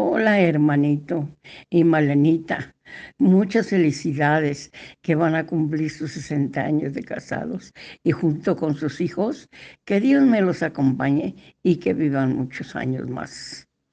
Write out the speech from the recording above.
Hola hermanito y Malenita, muchas felicidades que van a cumplir sus 60 años de casados y junto con sus hijos, que Dios me los acompañe y que vivan muchos años más.